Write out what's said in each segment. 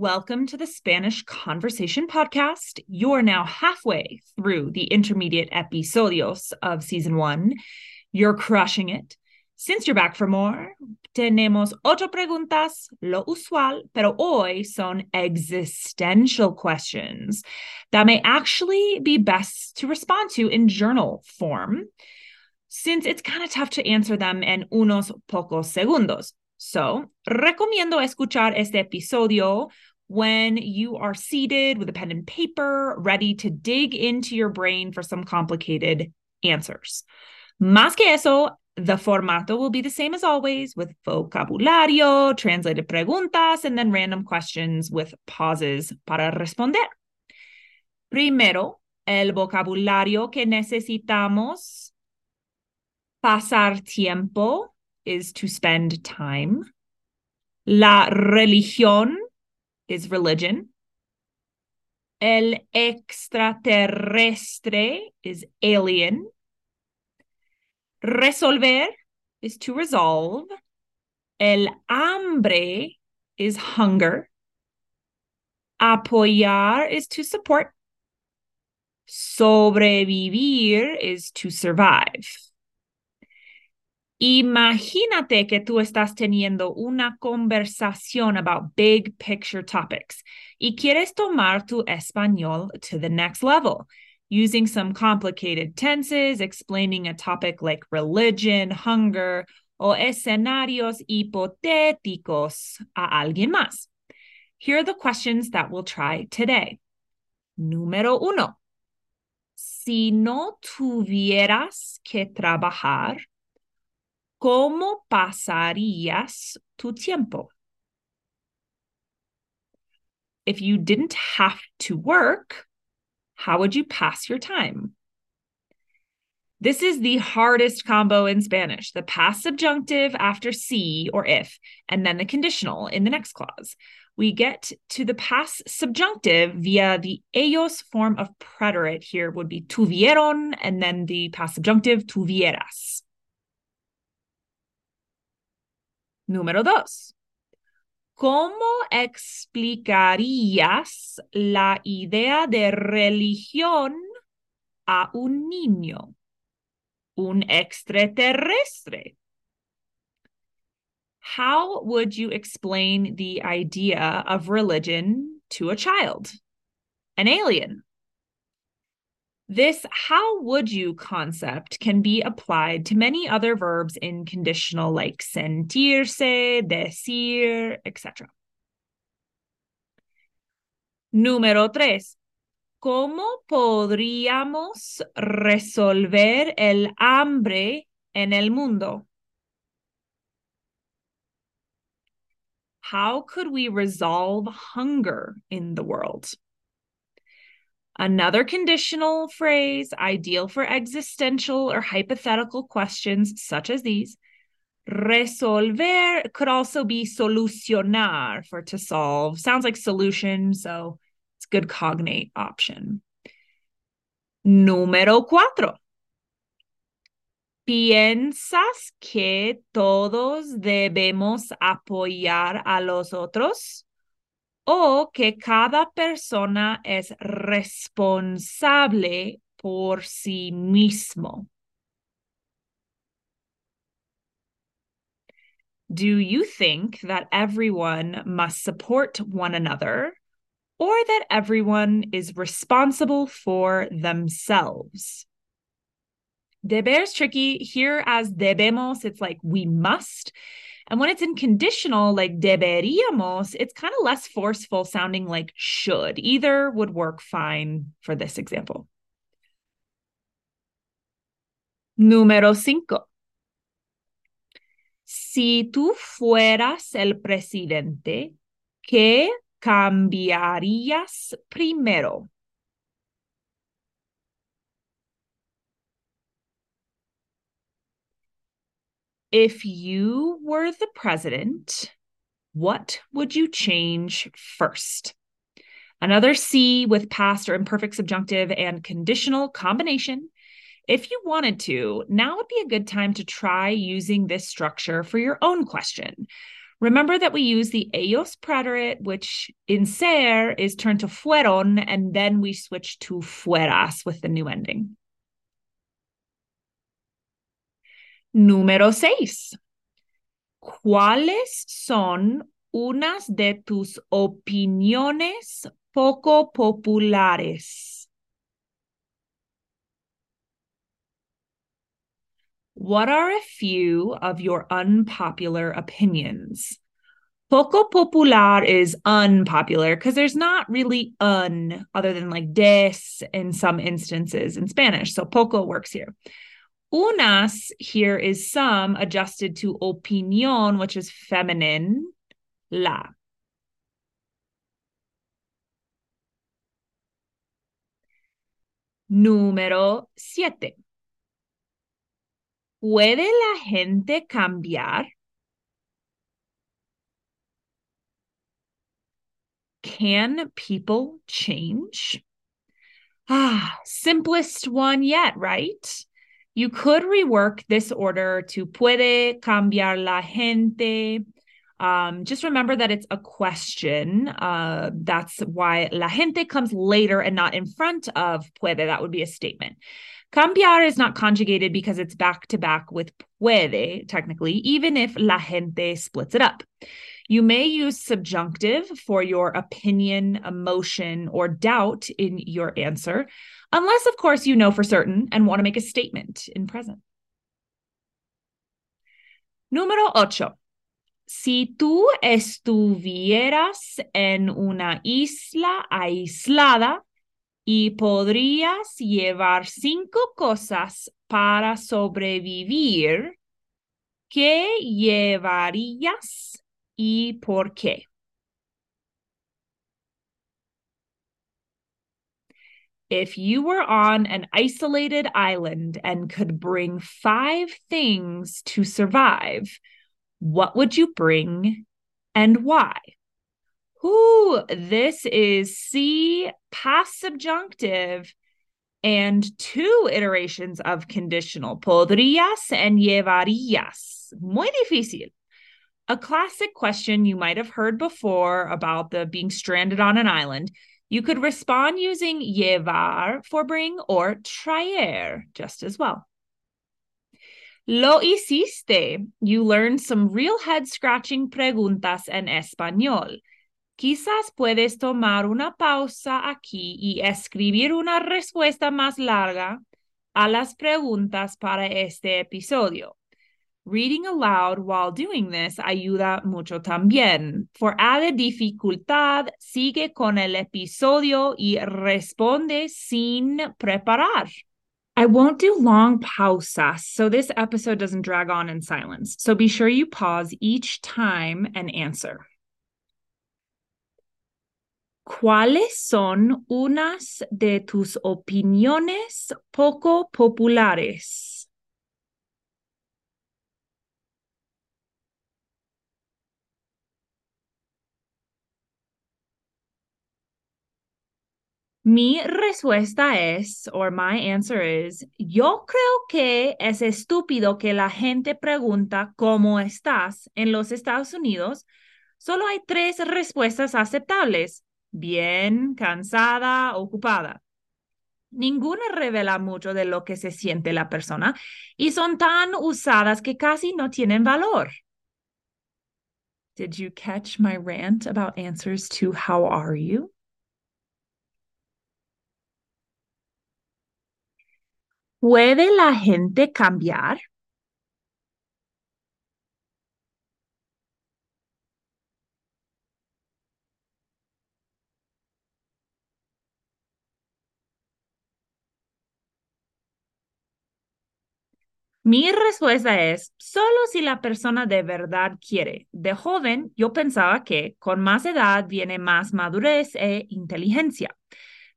welcome to the Spanish Conversation Podcast. You're now halfway through the intermediate episodios of season one. You're crushing it. Since you're back for more, tenemos ocho preguntas, lo usual, pero hoy son existential questions that may actually be best to respond to in journal form, since it's kind of tough to answer them in unos pocos segundos. So, recomiendo escuchar este episodio when you are seated with a pen and paper, ready to dig into your brain for some complicated answers. Más que eso, the formato will be the same as always with vocabulario, translated preguntas, and then random questions with pauses para responder. Primero, el vocabulario que necesitamos. Pasar tiempo is to spend time. La religión is religion. El extraterrestre is alien. Resolver is to resolve. El hambre is hunger. Apoyar is to support. Sobrevivir is to survive. Imagínate que tú estás teniendo una conversación about big picture topics y quieres tomar tu español to the next level using some complicated tenses, explaining a topic like religion, hunger, o escenarios hipotéticos a alguien más. Here are the questions that we'll try today. Número uno. Si no tuvieras que trabajar, ¿cómo pasarías tu tiempo? If you didn't have to work, how would you pass your time? This is the hardest combo in Spanish the past subjunctive after si or if, and then the conditional in the next clause. We get to the past subjunctive via the ellos form of preterite here would be tuvieron, and then the past subjunctive tuvieras. Número dos. ¿Cómo explicarías la idea de religión a un niño, un extraterrestre? How would you explain the idea of religion to a child, an alien? This how would you concept can be applied to many other verbs in conditional like sentirse, decir, etc. Número tres. ¿Cómo podríamos resolver el hambre en el mundo? How could we resolve hunger in the world? Another conditional phrase, ideal for existential or hypothetical questions such as these. Resolver could also be solucionar for to solve. Sounds like solution, so it's a good cognate option. Número cuatro. ¿Piensas que todos debemos apoyar a los otros? O que cada persona es responsable por sí mismo. Do you think that everyone must support one another or that everyone is responsible for themselves? Deber is tricky. Here, as debemos, it's like we must. And when it's in conditional, like deberíamos, it's kind of less forceful sounding like should. Either would work fine for this example. Número cinco. Si tú fueras el presidente, ¿qué cambiarías primero? If you were the president, what would you change first? Another si with past or imperfect subjunctive and conditional combination. If you wanted to, now would be a good time to try using this structure for your own question. Remember that we use the ellos preterite, which in ser is turned to fueron, and then we switch to fueras with the new ending. Número seis. ¿Cuáles son unas de tus opiniones poco populares? What are a few of your unpopular opinions? Poco popular is unpopular because there's not really un other than like des in some instances in Spanish. So poco works here. Unas here is some adjusted to opinion, which is feminine, la. Número siete. ¿Puede la gente cambiar? Can people change? Ah, simplest one yet, right? You could rework this order to puede cambiar la gente. Um, just remember that it's a question. Uh, that's why la gente comes later and not in front of puede. That would be a statement. Cambiar is not conjugated because it's back to back with puede, technically, even if la gente splits it up. You may use subjunctive for your opinion, emotion, or doubt in your answer, unless, of course, you know for certain and want to make a statement in present. Número ocho. Si tú estuvieras en una isla aislada y podrías llevar cinco cosas para sobrevivir, ¿qué llevarías y por qué? If you were on an isolated island and could bring five things to survive, what would you bring and why? Who this is si past subjunctive and two iterations of conditional. Podrías and llevarías. Muy difícil. A classic question you might have heard before about the being stranded on an island you could respond using llevar for bring or traer just as well. Lo hiciste. You learned some real head scratching preguntas en español. Quizás puedes tomar una pausa aquí y escribir una respuesta más larga a las preguntas para este episodio. Reading aloud while doing this ayuda mucho también. For added dificultad, sigue con el episodio y responde sin preparar. I won't do long pausas, so this episode doesn't drag on in silence. So be sure you pause each time and answer. ¿Cuáles son unas de tus opiniones poco populares? Mi respuesta es, or my answer is, yo creo que es estúpido que la gente pregunta cómo estás en los Estados Unidos. Solo hay tres respuestas aceptables. Bien, cansada, ocupada. Ninguna revela mucho de lo que se siente la persona y son tan usadas que casi no tienen valor. Did you catch my rant about answers to how are you? ¿Puede la gente cambiar? Mi respuesta es, solo si la persona de verdad quiere. De joven, yo pensaba que con más edad viene más madurez e inteligencia.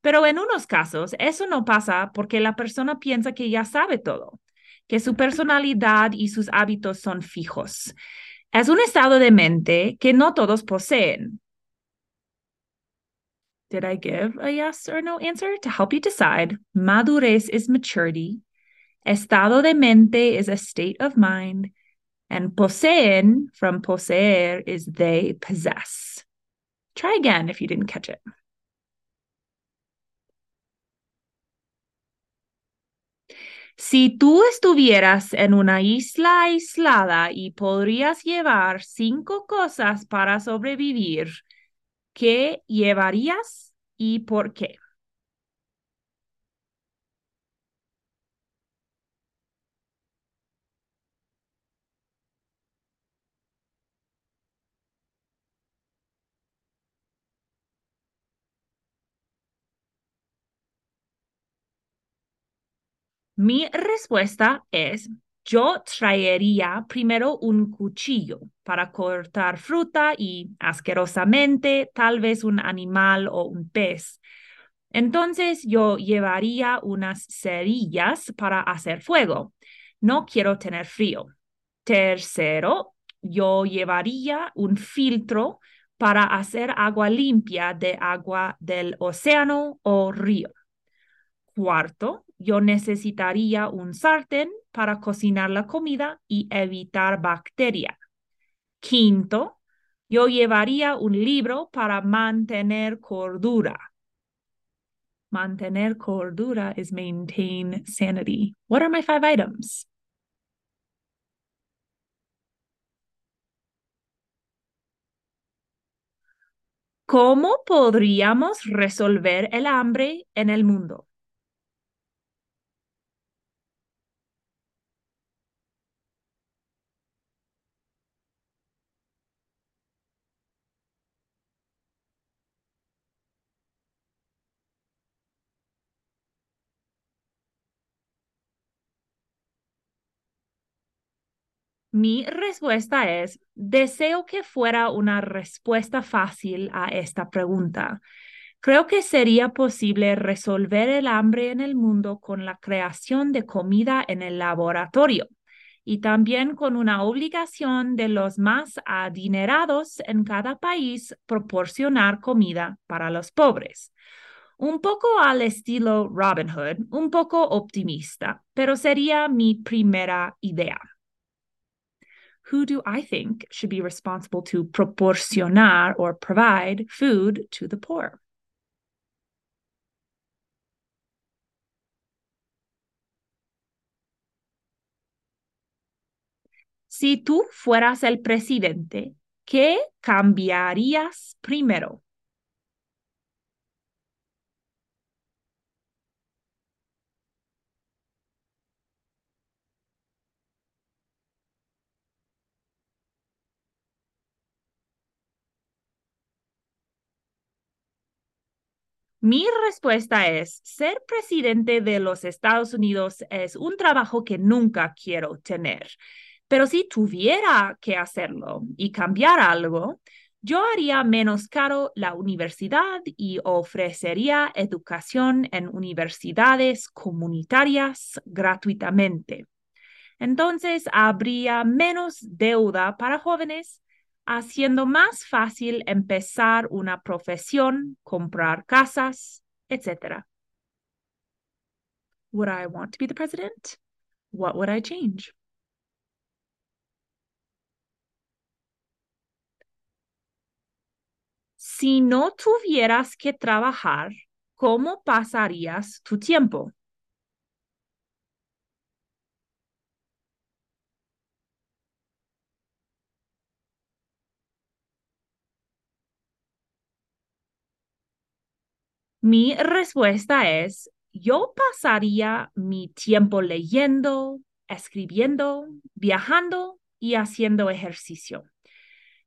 Pero en unos casos eso no pasa porque la persona piensa que ya sabe todo, que su personalidad y sus hábitos son fijos. Es un estado de mente que no todos poseen. Did I give a yes or no answer? To help you decide, madurez is maturity, estado de mente is a state of mind, And poseen from poseer is they possess. Try again if you didn't catch it. Si tú estuvieras en una isla aislada y podrías llevar cinco cosas para sobrevivir, ¿qué llevarías y por qué? Mi respuesta es, yo traería primero un cuchillo para cortar fruta y asquerosamente tal vez un animal o un pez. Entonces yo llevaría unas cerillas para hacer fuego. No quiero tener frío. Tercero, yo llevaría un filtro para hacer agua limpia de agua del océano o río. Cuarto, yo necesitaría un sartén para cocinar la comida y evitar bacteria. Quinto, yo llevaría un libro para mantener cordura. Mantener cordura is maintain sanity. What are my five items? ¿Cómo podríamos resolver el hambre en el mundo? Mi respuesta es, deseo que fuera una respuesta fácil a esta pregunta. Creo que sería posible resolver el hambre en el mundo con la creación de comida en el laboratorio y también con una obligación de los más adinerados en cada país proporcionar comida para los pobres. Un poco al estilo Robin Hood, un poco optimista, pero sería mi primera idea who do I think should be responsible to proporcionar or provide food to the poor? Si tú fueras el presidente, ¿qué cambiarías primero? Mi respuesta es, ser presidente de los Estados Unidos es un trabajo que nunca quiero tener. Pero si tuviera que hacerlo y cambiar algo, yo haría menos caro la universidad y ofrecería educación en universidades comunitarias gratuitamente. Entonces, habría menos deuda para jóvenes haciendo más fácil empezar una profesión, comprar casas, etc. Would I want to be the president? What would I change? Si no tuvieras que trabajar, ¿cómo pasarías tu tiempo? Mi respuesta es, yo pasaría mi tiempo leyendo, escribiendo, viajando y haciendo ejercicio.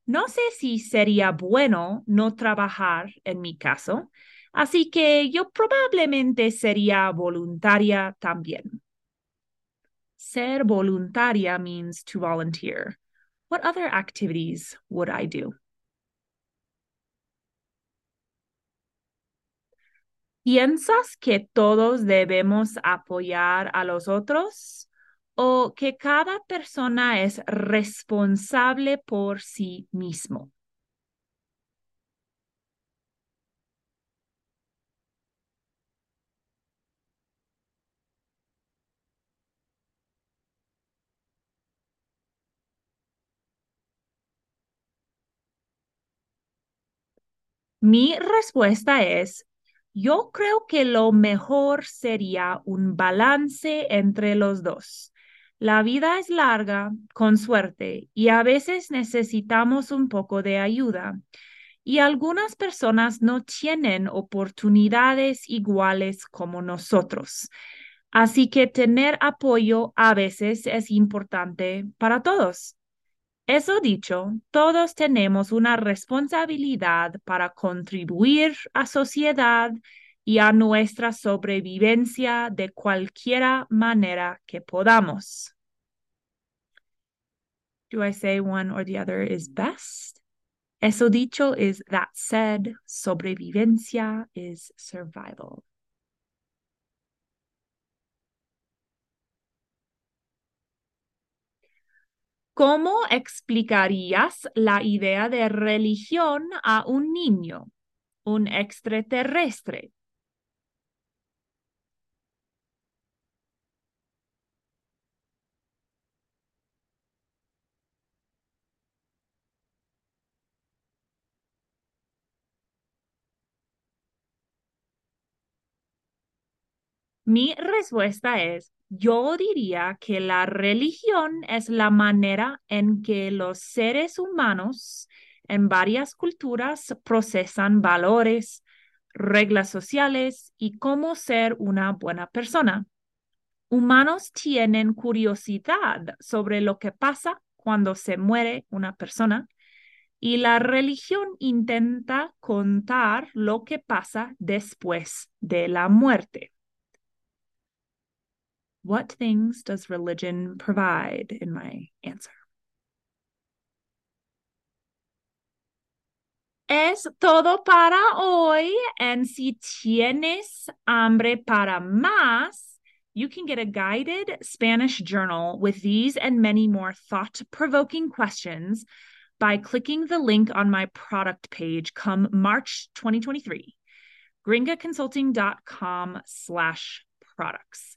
No sé si sería bueno no trabajar en mi caso, así que yo probablemente sería voluntaria también. Ser voluntaria means to volunteer. What other activities would I do? ¿Piensas que todos debemos apoyar a los otros o que cada persona es responsable por sí mismo? Mi respuesta es yo creo que lo mejor sería un balance entre los dos. La vida es larga, con suerte, y a veces necesitamos un poco de ayuda. Y algunas personas no tienen oportunidades iguales como nosotros. Así que tener apoyo a veces es importante para todos. Eso dicho, todos tenemos una responsabilidad para contribuir a sociedad y a nuestra sobrevivencia de cualquier manera que podamos. Do I say one or the other is best? Eso dicho is that said, sobrevivencia is survival. ¿Cómo explicarías la idea de religión a un niño, un extraterrestre? Mi respuesta es, yo diría que la religión es la manera en que los seres humanos en varias culturas procesan valores, reglas sociales y cómo ser una buena persona. Humanos tienen curiosidad sobre lo que pasa cuando se muere una persona y la religión intenta contar lo que pasa después de la muerte. What things does religion provide in my answer? Es todo para hoy. And si tienes hambre para más, you can get a guided Spanish journal with these and many more thought provoking questions by clicking the link on my product page come March 2023, gringaconsulting.com slash products.